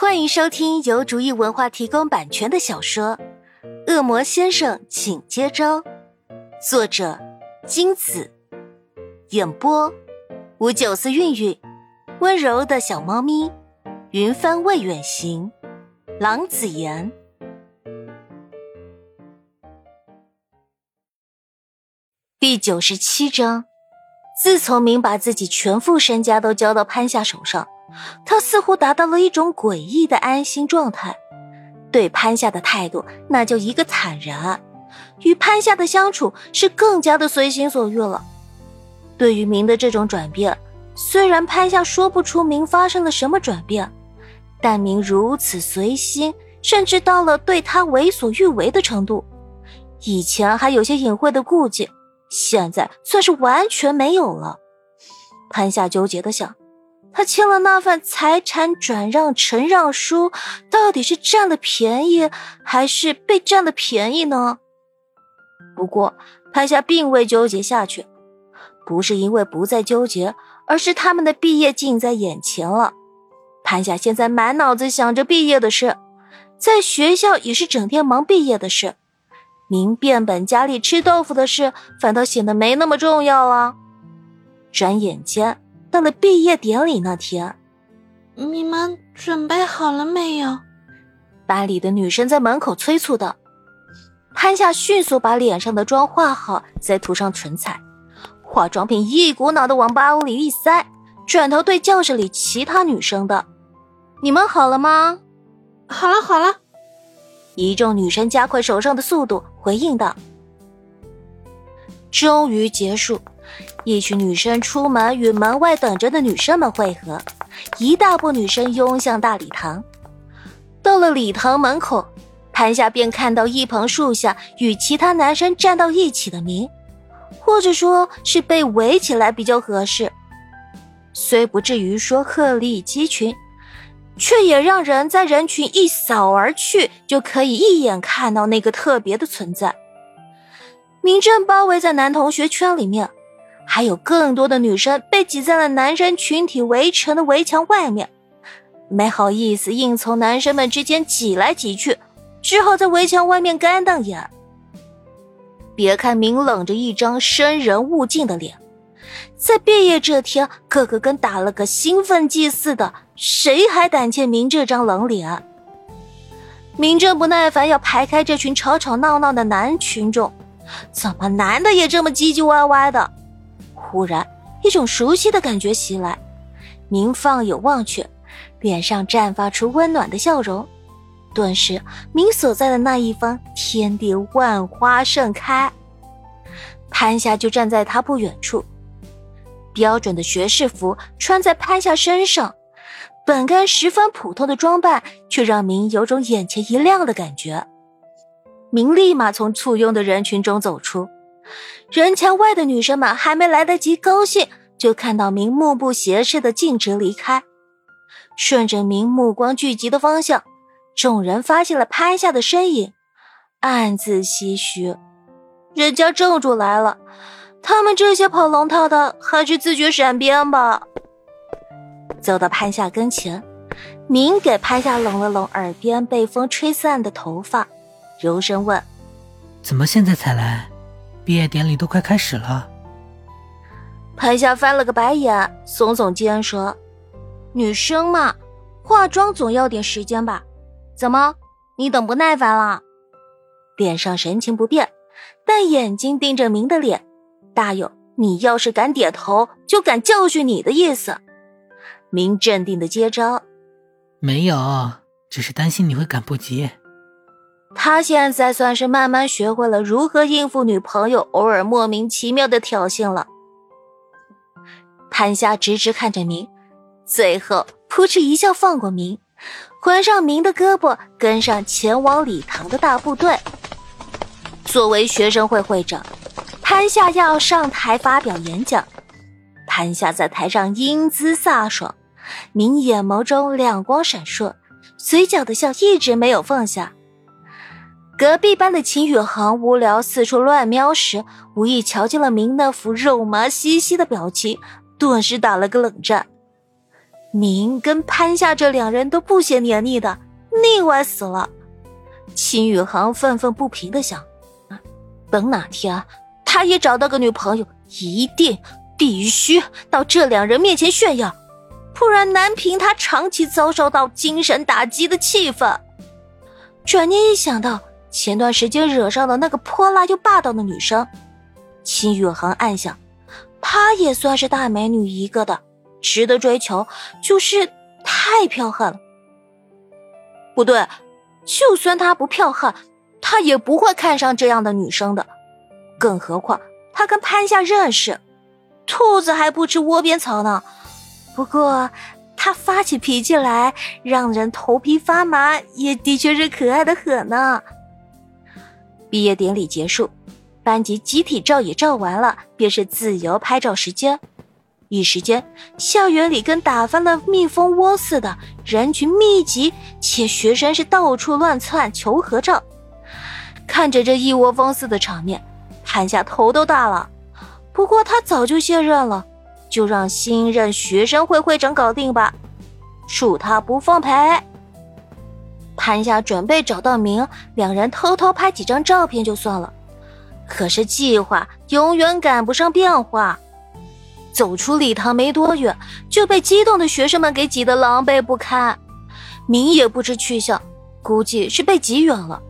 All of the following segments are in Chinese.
欢迎收听由竹意文化提供版权的小说《恶魔先生，请接招》，作者金子，演播五九四韵韵，温柔的小猫咪，云帆未远行，郎子言。第九十七章，自从明把自己全副身家都交到潘夏手上。他似乎达到了一种诡异的安心状态，对潘夏的态度那就一个坦然，与潘夏的相处是更加的随心所欲了。对于明的这种转变，虽然潘夏说不出明发生了什么转变，但明如此随心，甚至到了对他为所欲为的程度。以前还有些隐晦的顾忌，现在算是完全没有了。潘夏纠结的想。他签了那份财产转让承让书，到底是占了便宜还是被占了便宜呢？不过潘夏并未纠结下去，不是因为不再纠结，而是他们的毕业近在眼前了。潘夏现在满脑子想着毕业的事，在学校也是整天忙毕业的事，明变本加厉吃豆腐的事反倒显得没那么重要了。转眼间。到了毕业典礼那天，你们准备好了没有？班里的女生在门口催促道。潘夏迅速把脸上的妆化好，再涂上唇彩，化妆品一股脑的往包里一塞，转头对教室里其他女生的：“你们好了吗？”“好了，好了。”一众女生加快手上的速度，回应道：“终于结束。”一群女生出门与门外等着的女生们汇合，一大波女生拥向大礼堂。到了礼堂门口，潘夏便看到一旁树下与其他男生站到一起的明，或者说是被围起来比较合适。虽不至于说鹤立鸡群，却也让人在人群一扫而去就可以一眼看到那个特别的存在。明正包围在男同学圈里面。还有更多的女生被挤在了男生群体围成的围墙外面，没好意思硬从男生们之间挤来挤去，只好在围墙外面干瞪眼。别看明冷着一张生人勿近的脸，在毕业这天，个个跟打了个兴奋剂似的，谁还胆怯明这张冷脸？明正不耐烦要排开这群吵吵闹闹的男群众，怎么男的也这么唧唧歪歪的？忽然，一种熟悉的感觉袭来，明放眼望去，脸上绽发出温暖的笑容。顿时，明所在的那一方天地万花盛开。潘夏就站在他不远处，标准的学士服穿在潘夏身上，本该十分普通的装扮，却让明有种眼前一亮的感觉。明立马从簇拥的人群中走出。人墙外的女生们还没来得及高兴，就看到明目不斜视的径直离开。顺着明目光聚集的方向，众人发现了潘夏的身影，暗自唏嘘：人家正主来了，他们这些跑龙套的还是自觉闪边吧。走到潘夏跟前，明给潘夏拢了拢耳边被风吹散的头发，柔声问：“怎么现在才来？”毕业典礼都快开始了，潘夏翻了个白眼，耸耸肩说：“女生嘛，化妆总要点时间吧？怎么，你等不耐烦了？”脸上神情不变，但眼睛盯着明的脸，大有你要是敢点头，就敢教训你的意思。明镇定的接招：“没有，只是担心你会赶不及。”他现在算是慢慢学会了如何应付女朋友偶尔莫名其妙的挑衅了。潘夏直直看着明，最后扑哧一笑，放过明，环上明的胳膊，跟上前往礼堂的大部队。作为学生会会长，潘夏要上台发表演讲。潘夏在台上英姿飒爽，明眼眸中亮光闪烁，嘴角的笑一直没有放下。隔壁班的秦宇航无聊四处乱瞄时，无意瞧见了明那副肉麻兮兮的表情，顿时打了个冷战。明跟潘夏这两人都不嫌黏腻的，腻歪死了。秦宇航愤愤不平的想：等哪天他也找到个女朋友，一定必须到这两人面前炫耀，不然难平他长期遭受到精神打击的气氛。转念一想到前段时间惹上的那个泼辣又霸道的女生，秦宇航暗想，她也算是大美女一个的。值得追求，就是太彪悍了。不对，就算他不彪悍，他也不会看上这样的女生的。更何况他跟潘夏认识，兔子还不吃窝边草呢。不过他发起脾气来，让人头皮发麻，也的确是可爱的很呢。毕业典礼结束，班级集体照也照完了，便是自由拍照时间。一时间，校园里跟打翻了蜜蜂窝似的，人群密集，且学生是到处乱窜求合照。看着这一窝蜂似的场面，潘夏头都大了。不过他早就卸任了，就让新任学生会会长搞定吧，恕他不奉陪。潘夏准备找到明，两人偷偷拍几张照片就算了。可是计划永远赶不上变化。走出礼堂没多远，就被激动的学生们给挤得狼狈不堪。明也不知去向，估计是被挤远了。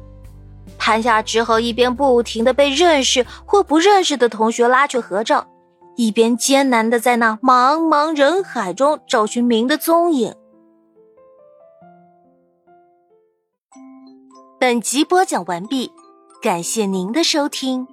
潘夏只好一边不停的被认识或不认识的同学拉去合照，一边艰难的在那茫茫人海中找寻明的踪影。本集播讲完毕，感谢您的收听。